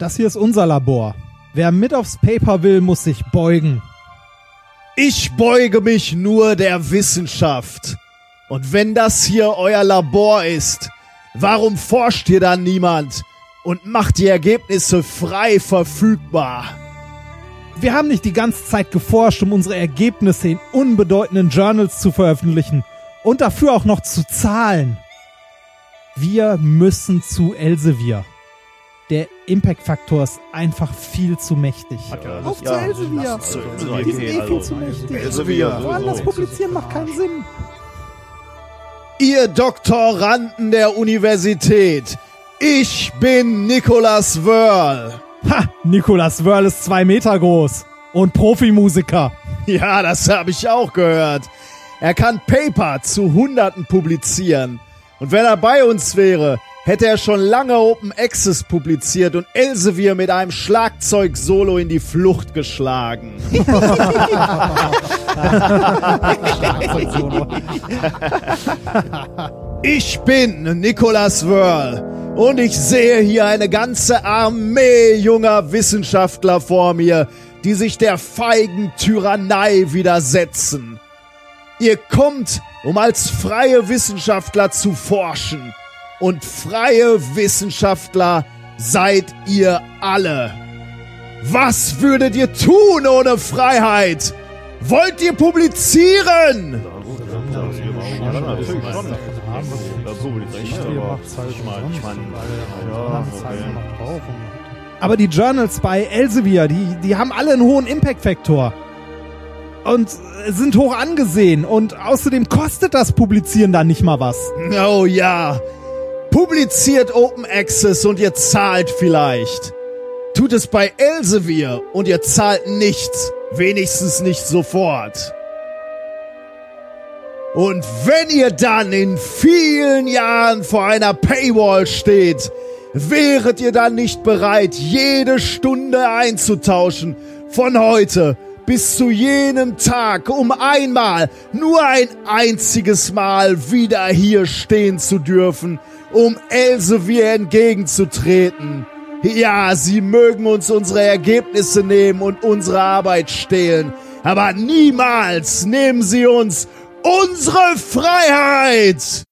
Das hier ist unser Labor. Wer mit aufs Paper will, muss sich beugen. Ich beuge mich nur der Wissenschaft. Und wenn das hier euer Labor ist, warum forscht hier dann niemand und macht die Ergebnisse frei verfügbar? Wir haben nicht die ganze Zeit geforscht, um unsere Ergebnisse in unbedeutenden Journals zu veröffentlichen und dafür auch noch zu zahlen. Wir müssen zu Elsevier. Der Impact-Faktor ist einfach viel zu mächtig. Auf zu Elsevier! Die sind eh viel zu mächtig. Elsevier. Woanders publizieren macht keinen Sinn. Ihr Doktoranden der Universität, ich bin Nicholas Wörl. Ha! Nicolas Wörl ist zwei Meter groß. Und Profimusiker. Ja, das habe ich auch gehört. Er kann Paper zu Hunderten publizieren. Und wenn er bei uns wäre, hätte er schon lange Open Access publiziert und Elsevier mit einem Schlagzeug-Solo in die Flucht geschlagen. ich bin Nicholas Wörl und ich sehe hier eine ganze Armee junger Wissenschaftler vor mir, die sich der feigen Tyrannei widersetzen. Ihr kommt, um als freie Wissenschaftler zu forschen. Und freie Wissenschaftler seid ihr alle. Was würdet ihr tun ohne Freiheit? Wollt ihr publizieren? Aber die Journals bei Elsevier, die, die haben alle einen hohen Impact-Faktor. Und sind hoch angesehen. Und außerdem kostet das Publizieren dann nicht mal was. Oh ja. Publiziert Open Access und ihr zahlt vielleicht. Tut es bei Elsevier und ihr zahlt nichts. Wenigstens nicht sofort. Und wenn ihr dann in vielen Jahren vor einer Paywall steht, wäret ihr dann nicht bereit, jede Stunde einzutauschen von heute bis zu jenem Tag, um einmal, nur ein einziges Mal wieder hier stehen zu dürfen, um Elsevier entgegenzutreten. Ja, sie mögen uns unsere Ergebnisse nehmen und unsere Arbeit stehlen, aber niemals nehmen sie uns unsere Freiheit!